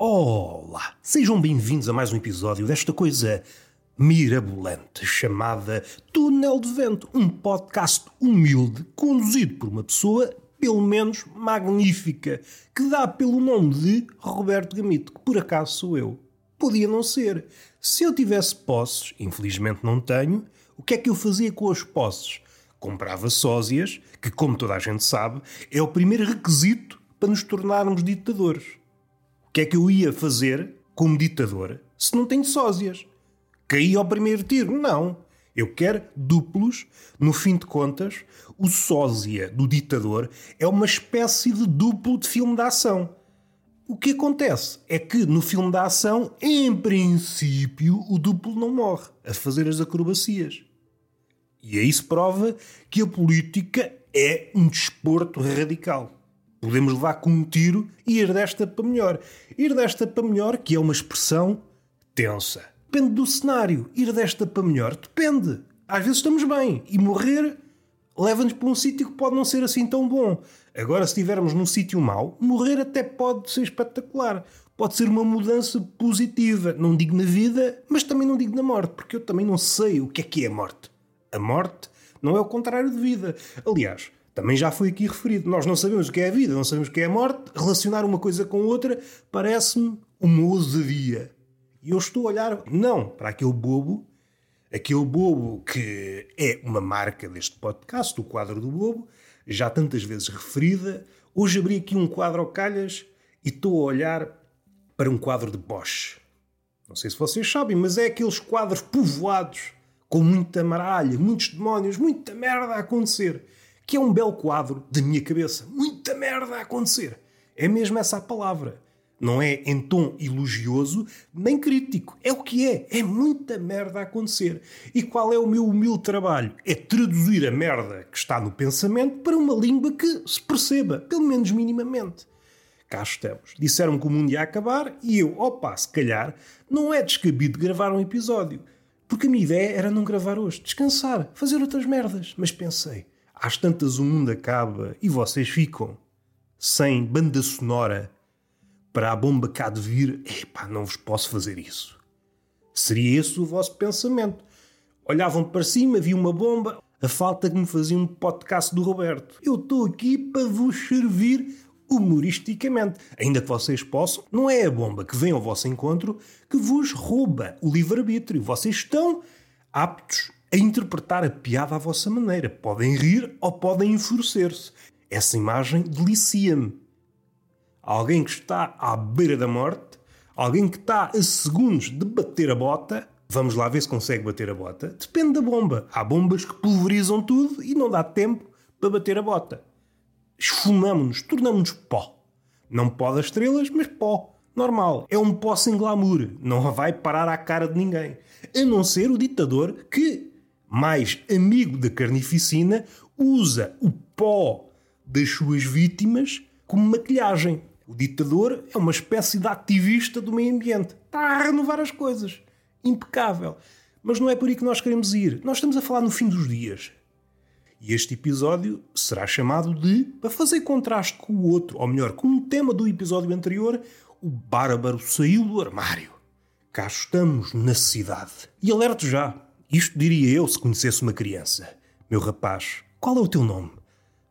Olá! Sejam bem-vindos a mais um episódio desta coisa mirabolante chamada Túnel de Vento, um podcast humilde conduzido por uma pessoa, pelo menos magnífica, que dá pelo nome de Roberto Gamito, que por acaso sou eu. Podia não ser. Se eu tivesse posses, infelizmente não tenho, o que é que eu fazia com as posses? Comprava sósias, que, como toda a gente sabe, é o primeiro requisito para nos tornarmos ditadores. Que é que eu ia fazer como ditador se não tenho sósias? Caí ao primeiro tiro? Não. Eu quero duplos. No fim de contas, o sósia do ditador é uma espécie de duplo de filme de ação. O que acontece é que no filme da ação, em princípio, o duplo não morre a fazer as acrobacias. E aí se prova que a política é um desporto radical. Podemos levar com um tiro e ir desta para melhor. Ir desta para melhor, que é uma expressão tensa. Depende do cenário. Ir desta para melhor depende. Às vezes estamos bem e morrer leva-nos para um sítio que pode não ser assim tão bom. Agora, se estivermos num sítio mau, morrer até pode ser espetacular. Pode ser uma mudança positiva. Não digo na vida, mas também não digo na morte, porque eu também não sei o que é que é a morte. A morte não é o contrário de vida. Aliás, também já foi aqui referido. Nós não sabemos o que é a vida, não sabemos o que é a morte. Relacionar uma coisa com outra parece-me uma ousadia. E eu estou a olhar, não, para aquele bobo, aquele bobo que é uma marca deste podcast, o quadro do bobo, já tantas vezes referida. Hoje abri aqui um quadro ao calhas e estou a olhar para um quadro de Bosch. Não sei se vocês sabem, mas é aqueles quadros povoados com muita maralha, muitos demónios, muita merda a acontecer. Que é um belo quadro da minha cabeça. Muita merda a acontecer. É mesmo essa a palavra. Não é em tom elogioso nem crítico. É o que é. É muita merda a acontecer. E qual é o meu humilde trabalho? É traduzir a merda que está no pensamento para uma língua que se perceba, pelo menos minimamente. Cá estamos. Disseram que o mundo ia acabar e eu, opa, se calhar, não é descabido gravar um episódio. Porque a minha ideia era não gravar hoje, descansar, fazer outras merdas. Mas pensei, às tantas o mundo acaba e vocês ficam sem banda sonora para a bomba cá de vir. Epá, não vos posso fazer isso. Seria esse o vosso pensamento. Olhavam para cima, vi uma bomba, a falta que me fazia um podcast do Roberto. Eu estou aqui para vos servir humoristicamente. Ainda que vocês possam, não é a bomba que vem ao vosso encontro que vos rouba o livre-arbítrio. Vocês estão aptos a interpretar a piada à vossa maneira. Podem rir ou podem enfurecer-se. Essa imagem delicia-me. Alguém que está à beira da morte, alguém que está a segundos de bater a bota. Vamos lá ver se consegue bater a bota. Depende da bomba. Há bombas que pulverizam tudo e não dá tempo para bater a bota esfumamos-nos, tornamos-nos pó. Não pó das estrelas, mas pó. Normal. É um pó sem glamour. Não vai parar à cara de ninguém. A não ser o ditador que, mais amigo da carnificina, usa o pó das suas vítimas como maquilhagem. O ditador é uma espécie de ativista do meio ambiente. Está a renovar as coisas. Impecável. Mas não é por aí que nós queremos ir. Nós estamos a falar no fim dos dias. E este episódio será chamado de, para fazer contraste com o outro, ou melhor, com o tema do episódio anterior, o bárbaro saiu do armário. Cá estamos na cidade. E alerto já, isto diria eu se conhecesse uma criança. Meu rapaz, qual é o teu nome?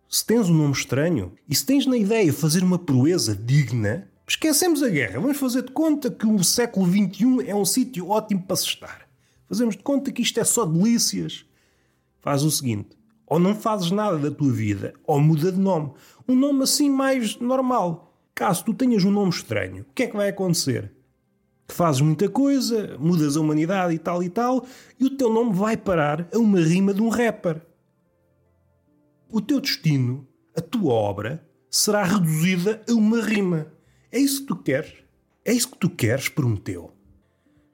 Se tens um nome estranho e se tens na ideia fazer uma proeza digna, esquecemos a guerra. Vamos fazer de conta que o século XXI é um sítio ótimo para se estar. Fazemos de conta que isto é só delícias. Faz o seguinte: ou não fazes nada da tua vida, ou muda de nome. Um nome assim mais normal. Caso tu tenhas um nome estranho, o que é que vai acontecer? Fazes muita coisa, mudas a humanidade e tal e tal, e o teu nome vai parar a uma rima de um rapper. O teu destino, a tua obra, será reduzida a uma rima. É isso que tu queres? É isso que tu queres, Prometeu?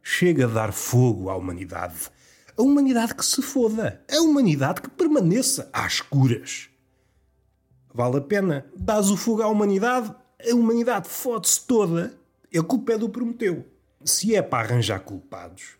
Chega a dar fogo à humanidade a humanidade que se foda. A humanidade que permaneça às curas. Vale a pena. Dás o fogo à humanidade, a humanidade fode-se toda. A culpa é do Prometeu. Se é para arranjar culpados,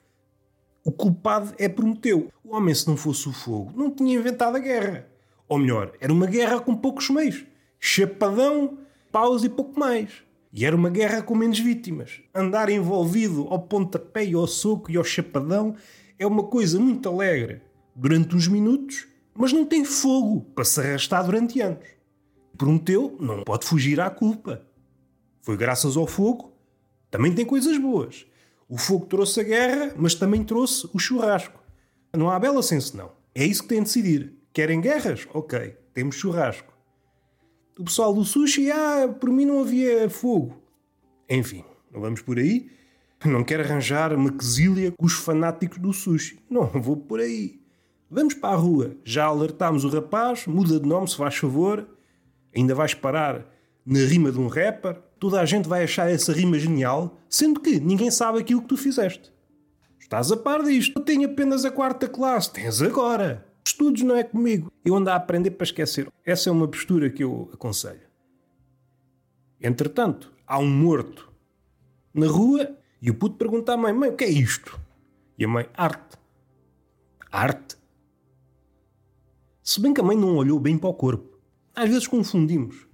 o culpado é Prometeu. O homem, se não fosse o fogo, não tinha inventado a guerra. Ou melhor, era uma guerra com poucos meios. Chapadão, paus e pouco mais. E era uma guerra com menos vítimas. Andar envolvido ao pontapé e ao soco e ao chapadão é uma coisa muito alegre durante uns minutos, mas não tem fogo para se arrastar durante anos. Prometeu, não pode fugir à culpa. Foi graças ao fogo. Também tem coisas boas. O fogo trouxe a guerra, mas também trouxe o churrasco. Não há bela senso, não. É isso que tem de decidir. Querem guerras? Ok, temos churrasco. O pessoal do sushi, ah, por mim não havia fogo. Enfim, não vamos por aí. Não quero arranjar uma quesilha com os fanáticos do sushi. Não, vou por aí. Vamos para a rua. Já alertámos o rapaz, muda de nome se faz favor. Ainda vais parar na rima de um rapper. Toda a gente vai achar essa rima genial, sendo que ninguém sabe aquilo que tu fizeste. Estás a par disto. Eu tenho apenas a quarta classe. Tens agora. Estudos não é comigo. Eu ando a aprender para esquecer. Essa é uma postura que eu aconselho. Entretanto, há um morto na rua e o puto pergunta à mãe: Mãe, o que é isto? E a mãe: Arte. Arte? Se bem que a mãe não olhou bem para o corpo. Às vezes confundimos.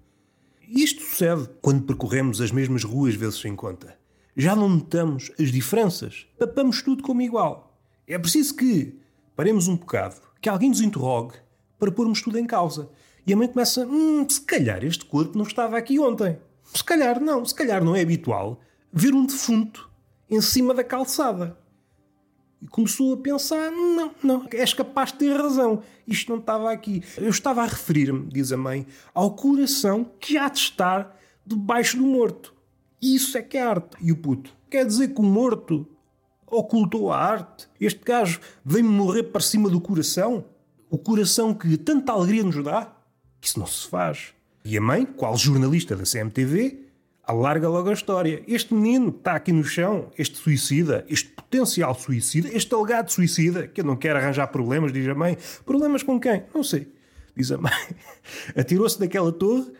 Isto sucede quando percorremos as mesmas ruas vezes sem conta. Já não notamos as diferenças. Papamos tudo como igual. É preciso que paremos um bocado que alguém nos interrogue para pormos tudo em causa. E a mãe começa: hum, se calhar este corpo não estava aqui ontem. Se calhar não, se calhar não é habitual ver um defunto em cima da calçada. E começou a pensar: não, não, és capaz de ter razão, isto não estava aqui. Eu estava a referir-me, diz a mãe, ao coração que há de estar debaixo do morto. Isso é que é arte. E o puto, quer dizer que o morto ocultou a arte. Este gajo vem-me morrer para cima do coração. O coração que tanta alegria nos dá. Isso não se faz. E a mãe, qual jornalista da CMTV, alarga logo a história. Este menino está aqui no chão, este suicida, este potencial suicida, este alegado suicida, que não quero arranjar problemas, diz a mãe. Problemas com quem? Não sei. Diz a mãe. Atirou-se daquela torre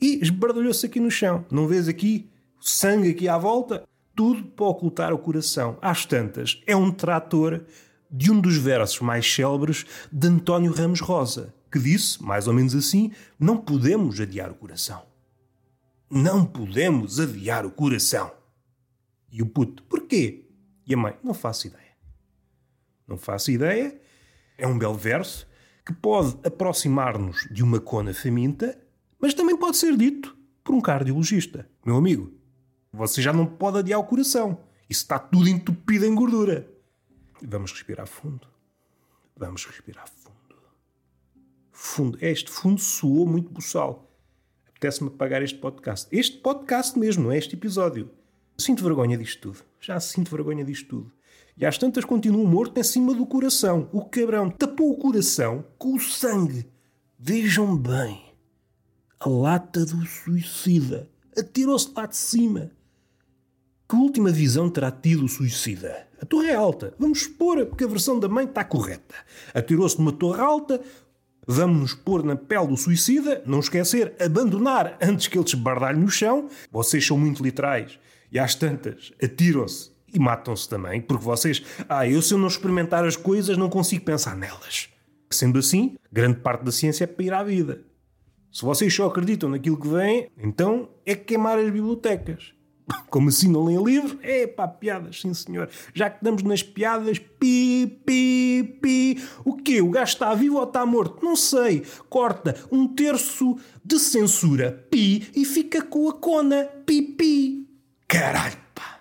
e esbardalhou-se aqui no chão. Não vês aqui sangue aqui à volta? tudo para ocultar o coração. Às tantas, é um trator de um dos versos mais célebres de António Ramos Rosa, que disse, mais ou menos assim: Não podemos adiar o coração. Não podemos adiar o coração. E o puto, porquê? E a mãe, não faço ideia. Não faço ideia. É um belo verso que pode aproximar-nos de uma cona faminta, mas também pode ser dito por um cardiologista. Meu amigo, você já não pode adiar o coração. Isso está tudo entupido em gordura. Vamos respirar fundo. Vamos respirar fundo. Fundo. Este fundo soou muito buçal. Apetece-me apagar este podcast. Este podcast mesmo, não é este episódio. Sinto vergonha disto tudo. Já sinto vergonha disto tudo. E às tantas continuo morto em cima do coração. O cabrão tapou o coração com o sangue. Vejam bem. A lata do suicida. Atirou-se lá de cima. Que última visão terá tido o suicida? A torre é alta. Vamos supor que a versão da mãe está correta. Atirou-se numa torre alta. Vamos nos pôr na pele do suicida. Não esquecer, abandonar antes que ele desbardalhe no chão. Vocês são muito literais. E às tantas, atiram-se e matam-se também. Porque vocês, ah, eu se eu não experimentar as coisas não consigo pensar nelas. Sendo assim, grande parte da ciência é para ir à vida. Se vocês só acreditam naquilo que vem, então é queimar as bibliotecas. Como assim não leem livro? É pá, piadas, sim senhor. Já que estamos nas piadas, pi, pi, pi. O quê? O gajo está vivo ou está morto? Não sei. Corta um terço de censura, pi, e fica com a cona, pi, pi. Caralho, pá.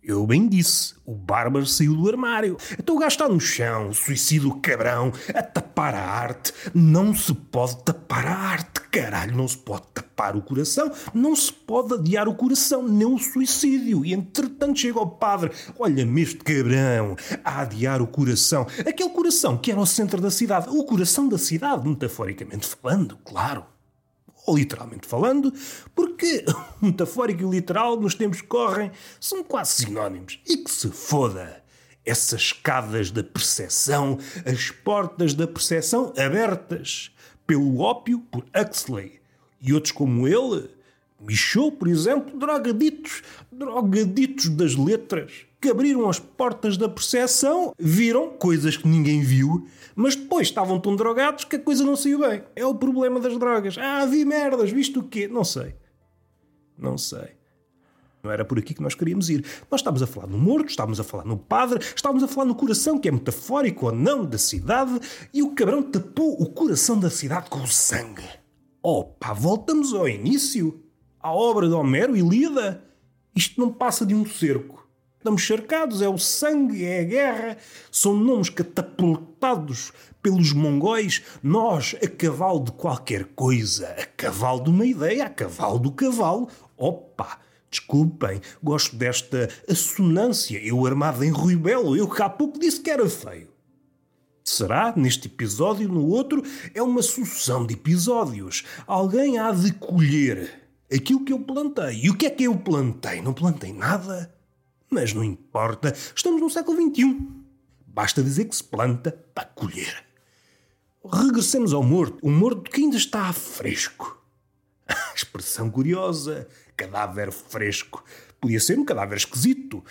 Eu bem disse, o Bárbaro saiu do armário. Então o gajo está no chão, suicídio cabrão, a tapar a arte. Não se pode tapar a arte, caralho. Não se pode tapar o coração, não se pode adiar o coração, nem o suicídio. E entretanto chega o padre, olha-me este cabrão, a adiar o coração. Aquele coração que era o centro da cidade, o coração da cidade, metaforicamente falando, claro ou literalmente falando, porque metafórico e literal nos tempos que correm são quase sinónimos. E que se foda! Essas escadas da percepção, as portas da percepção abertas pelo ópio por Huxley e outros como ele, Michaud, por exemplo, drogaditos, drogaditos das letras, que abriram as portas da percepção, viram coisas que ninguém viu, mas depois estavam tão drogados que a coisa não saiu bem. É o problema das drogas. Ah, vi merdas, visto o quê? Não sei. Não sei. Não era por aqui que nós queríamos ir. Nós estávamos a falar no morto, estávamos a falar no padre, estávamos a falar no coração, que é metafórico ou não, da cidade, e o cabrão tapou o coração da cidade com o sangue. Opa, voltamos ao início. À obra de Homero, Ilíada. Isto não passa de um cerco. Estamos cercados, é o sangue, é a guerra. São nomes catapultados pelos mongóis, nós a cavalo de qualquer coisa, a cavalo de uma ideia, a cavalo do cavalo. Opa! Desculpem, gosto desta assonância. Eu armado em Rui Belo, eu que há pouco disse que era feio. Será, neste episódio, no outro, é uma sucessão de episódios. Alguém há de colher aquilo que eu plantei. E o que é que eu plantei? Não plantei nada. Mas não importa, estamos no século XXI. Basta dizer que se planta para colher. Regressemos ao morto. O morto que ainda está fresco. Expressão curiosa. Cadáver fresco. Podia ser um cadáver esquisito.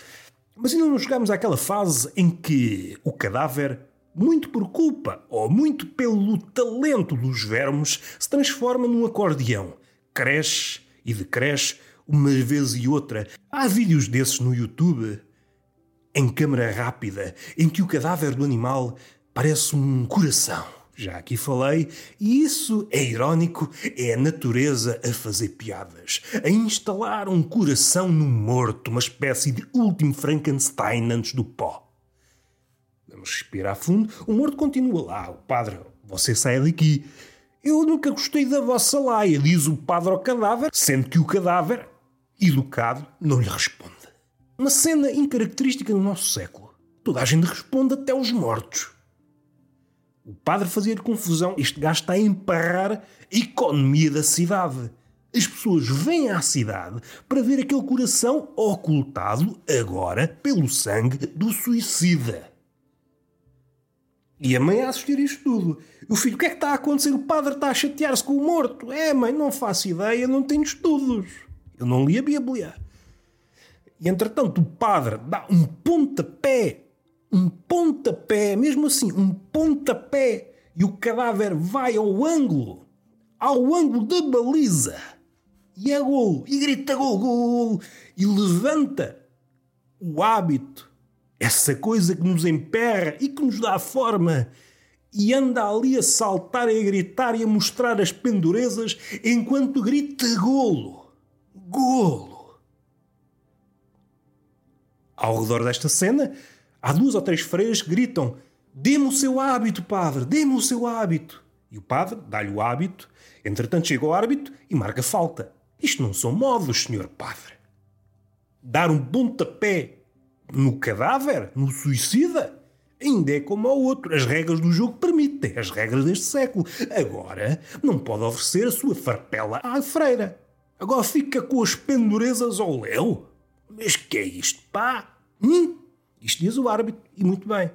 Mas ainda não chegamos àquela fase em que o cadáver, muito por culpa ou muito pelo talento dos vermes, se transforma num acordeão. Cresce e decresce uma vez e outra. Há vídeos desses no YouTube, em câmera rápida, em que o cadáver do animal parece um coração já aqui falei, e isso é irónico, é a natureza a fazer piadas, a instalar um coração no morto, uma espécie de último Frankenstein antes do pó. Vamos respirar fundo, o morto continua lá, o padre, você sai daqui. Eu nunca gostei da vossa laia, diz o padre ao cadáver, sendo que o cadáver, educado, não lhe responde. Uma cena incaracterística no nosso século. Toda a gente responde até os mortos. O padre fazia confusão. Este gajo está a emparrar a economia da cidade. As pessoas vêm à cidade para ver aquele coração ocultado agora pelo sangue do suicida. E a mãe a assistir isto tudo. O filho, o que é que está a acontecer? O padre está a chatear-se com o morto. É, mãe, não faço ideia, não tenho estudos. Eu não li a Bíblia. E entretanto o padre dá um pontapé um pontapé, mesmo assim, um pontapé, e o cadáver vai ao ângulo, ao ângulo da baliza, e é gol, e grita gol, gol, e levanta o hábito, essa coisa que nos emperra e que nos dá forma, e anda ali a saltar e a gritar e a mostrar as pendurezas enquanto grita golo, golo. Ao redor desta cena, Há duas ou três freiras que gritam: Dê-me o seu hábito, padre, dê-me o seu hábito. E o padre dá-lhe o hábito, entretanto chega ao árbitro e marca falta. Isto não são modos, senhor padre. Dar um pontapé no cadáver, no suicida, ainda é como ao outro. As regras do jogo permitem, as regras deste século. Agora, não pode oferecer a sua farpela à freira. Agora fica com as pendurezas ao léu. Mas que é isto, pá? Hum? Isto diz o árbitro, e muito bem.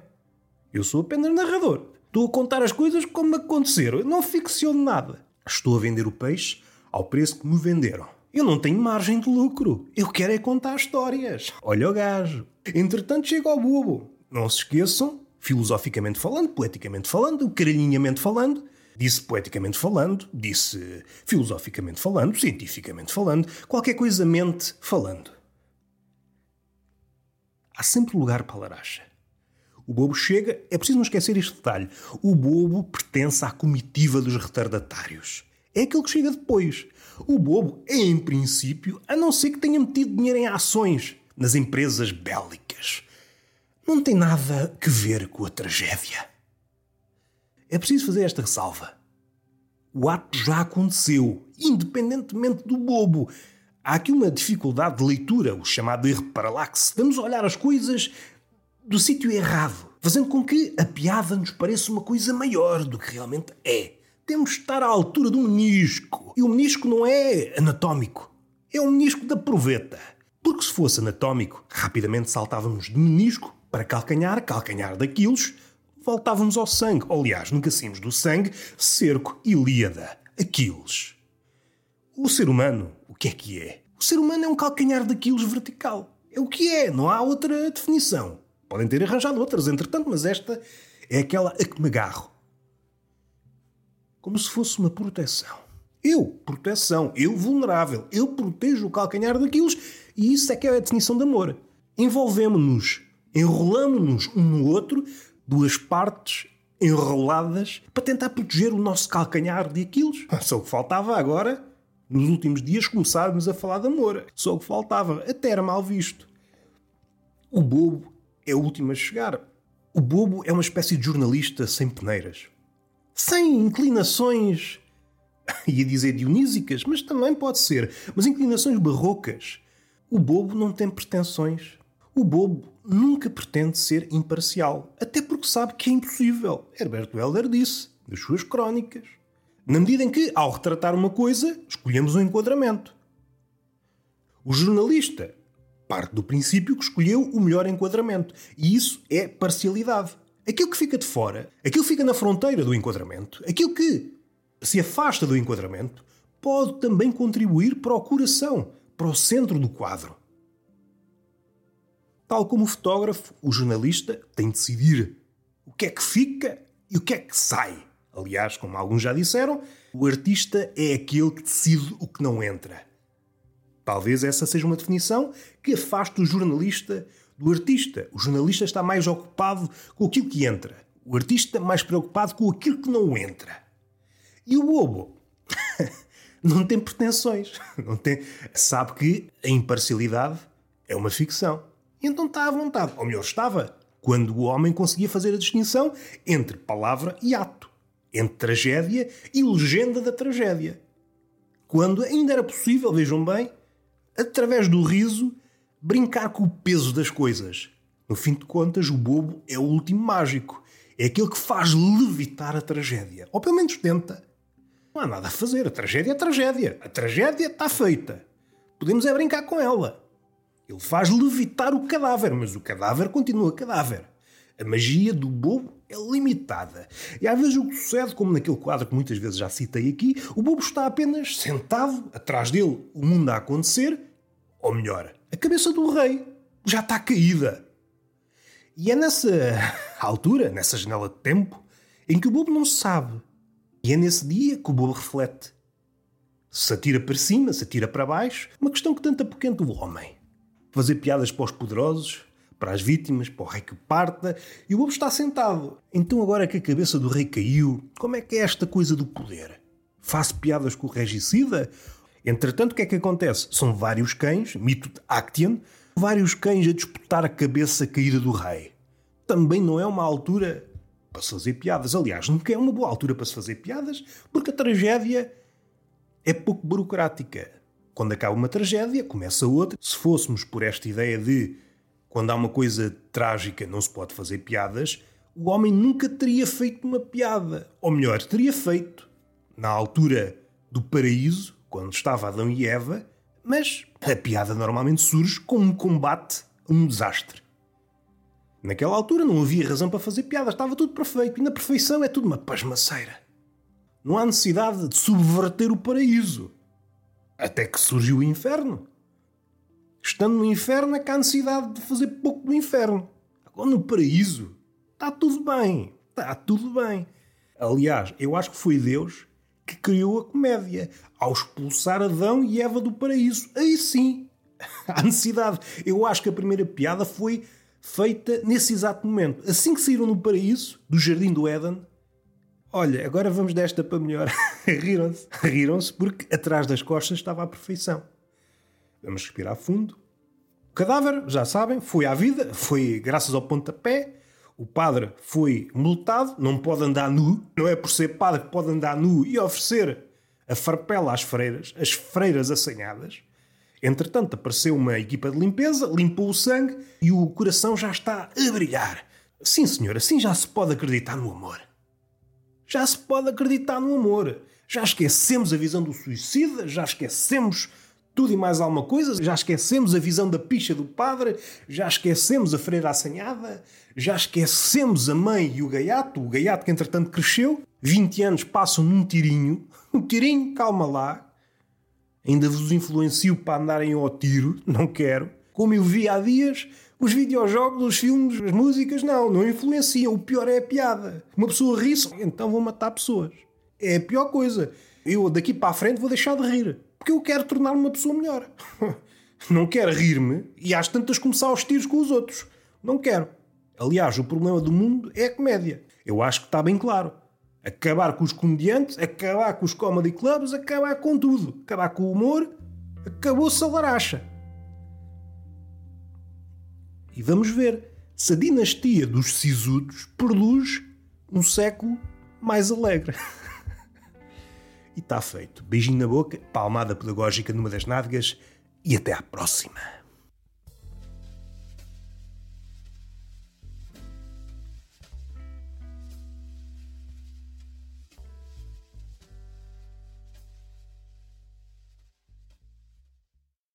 Eu sou apenas narrador. Estou a contar as coisas como aconteceram. Eu não ficciono nada. Estou a vender o peixe ao preço que me venderam. Eu não tenho margem de lucro. Eu quero é contar histórias. Olha o gajo. Entretanto, chega ao bobo. Não se esqueçam, filosoficamente falando, poeticamente falando, carinhamente falando, disse poeticamente falando, disse filosoficamente falando, cientificamente falando, qualquer coisa mente falando. Há sempre lugar para a laracha. O bobo chega, é preciso não esquecer este detalhe. O bobo pertence à comitiva dos retardatários. É aquele que chega depois. O bobo é, em princípio, a não ser que tenha metido dinheiro em ações nas empresas bélicas. Não tem nada que ver com a tragédia. É preciso fazer esta ressalva. O ato já aconteceu, independentemente do bobo. Há aqui uma dificuldade de leitura, o chamado erro paralaxe. Estamos a olhar as coisas do sítio errado, fazendo com que a piada nos pareça uma coisa maior do que realmente é. Temos de estar à altura um menisco. E o menisco não é anatómico, é um menisco da proveta. Porque se fosse anatómico, rapidamente saltávamos de menisco para calcanhar, calcanhar daquilos, voltávamos ao sangue. Aliás, nunca saímos do sangue, cerco, Ilíada, Aquiles. O ser humano, o que é que é? O ser humano é um calcanhar de quilos vertical. É o que é, não há outra definição. Podem ter arranjado outras, entretanto, mas esta é aquela a que me agarro. Como se fosse uma proteção. Eu, proteção. Eu, vulnerável. Eu protejo o calcanhar daqueles. E isso é que é a definição de amor. Envolvemos-nos, enrolamos-nos um no outro, duas partes enroladas, para tentar proteger o nosso calcanhar de Aquiles. Só o que faltava agora, nos últimos dias, começarmos a falar de amor. Só que faltava. Até era mal visto. O bobo é o último a chegar. O bobo é uma espécie de jornalista sem peneiras. Sem inclinações, ia dizer dionísicas, mas também pode ser, mas inclinações barrocas. O bobo não tem pretensões. O bobo nunca pretende ser imparcial, até porque sabe que é impossível. Herberto Helder disse, nas suas crónicas. Na medida em que, ao retratar uma coisa, escolhemos um enquadramento. O jornalista parte do princípio que escolheu o melhor enquadramento. E isso é parcialidade. Aquilo que fica de fora, aquilo que fica na fronteira do enquadramento, aquilo que se afasta do enquadramento, pode também contribuir para o coração, para o centro do quadro. Tal como o fotógrafo, o jornalista tem de decidir o que é que fica e o que é que sai. Aliás, como alguns já disseram, o artista é aquele que decide o que não entra. Talvez essa seja uma definição que afaste o jornalista do artista. O jornalista está mais ocupado com aquilo que entra. O artista mais preocupado com aquilo que não entra. E o bobo não tem pretensões. Não tem... Sabe que a imparcialidade é uma ficção. E então está à vontade. Ou melhor, estava. Quando o homem conseguia fazer a distinção entre palavra e ato. Entre tragédia e legenda da tragédia. Quando ainda era possível, vejam bem, através do riso, brincar com o peso das coisas. No fim de contas, o bobo é o último mágico. É aquele que faz levitar a tragédia. Ou pelo menos tenta. Não há nada a fazer. A tragédia é tragédia. A tragédia está feita. Podemos é brincar com ela. Ele faz levitar o cadáver, mas o cadáver continua cadáver. A magia do bobo é limitada. E às vezes o que sucede, como naquele quadro que muitas vezes já citei aqui, o bobo está apenas sentado, atrás dele o mundo a acontecer, ou melhor, a cabeça do rei já está caída. E é nessa altura, nessa janela de tempo, em que o bobo não sabe. E é nesse dia que o bobo reflete. Se atira para cima, se atira para baixo, uma questão que tanto apoquenta o homem. Fazer piadas para os poderosos, para as vítimas, para o rei que parta, e o bobo está sentado. Então, agora que a cabeça do rei caiu, como é que é esta coisa do poder? Faço piadas com o regicida Entretanto, o que é que acontece? São vários cães, mito de Actian, vários cães a disputar a cabeça caída do rei. Também não é uma altura para se fazer piadas. Aliás, nunca é uma boa altura para se fazer piadas, porque a tragédia é pouco burocrática. Quando acaba uma tragédia, começa outra. Se fôssemos por esta ideia de quando há uma coisa trágica não se pode fazer piadas, o homem nunca teria feito uma piada. Ou melhor, teria feito. Na altura do paraíso, quando estava Adão e Eva, mas a piada normalmente surge com um combate a um desastre. Naquela altura não havia razão para fazer piada, estava tudo perfeito e na perfeição é tudo uma pasmaceira. Não há necessidade de subverter o paraíso. Até que surgiu o inferno. Estando no inferno é que há necessidade de fazer pouco do inferno. Agora no paraíso está tudo bem. Está tudo bem. Aliás, eu acho que foi Deus que criou a comédia, ao expulsar Adão e Eva do paraíso. Aí sim, há necessidade. Eu acho que a primeira piada foi feita nesse exato momento. Assim que saíram no paraíso, do jardim do Éden, olha, agora vamos desta para melhor. Riram-se. Riram-se porque atrás das costas estava a perfeição. Vamos respirar fundo. O cadáver, já sabem, foi à vida, foi graças ao pontapé, o padre foi multado, não pode andar nu, não é por ser padre que pode andar nu e oferecer a farpela às freiras, as freiras assanhadas. Entretanto, apareceu uma equipa de limpeza, limpou o sangue e o coração já está a brilhar. Sim, senhor, assim já se pode acreditar no amor. Já se pode acreditar no amor. Já esquecemos a visão do suicida, já esquecemos tudo e mais alguma coisa, já esquecemos a visão da picha do padre, já esquecemos a freira assanhada, já esquecemos a mãe e o gaiato, o gaiato que entretanto cresceu, 20 anos passam num tirinho, um tirinho, calma lá, ainda vos influencio para andarem ao tiro, não quero, como eu vi há dias, os videojogos, os filmes, as músicas, não, não influenciam. O pior é a piada. Uma pessoa ri-se, então vou matar pessoas. É a pior coisa. eu daqui para a frente vou deixar de rir. Porque eu quero tornar-me uma pessoa melhor. Não quero rir-me e às tantas começar aos tiros com os outros. Não quero. Aliás, o problema do mundo é a comédia. Eu acho que está bem claro. Acabar com os comediantes, acabar com os comedy clubs, acabar com tudo. Acabar com o humor, acabou-se a laracha. E vamos ver se a dinastia dos sisudos produz um século mais alegre. e está feito. Beijinho na boca, palmada pedagógica numa das nádegas e até à próxima.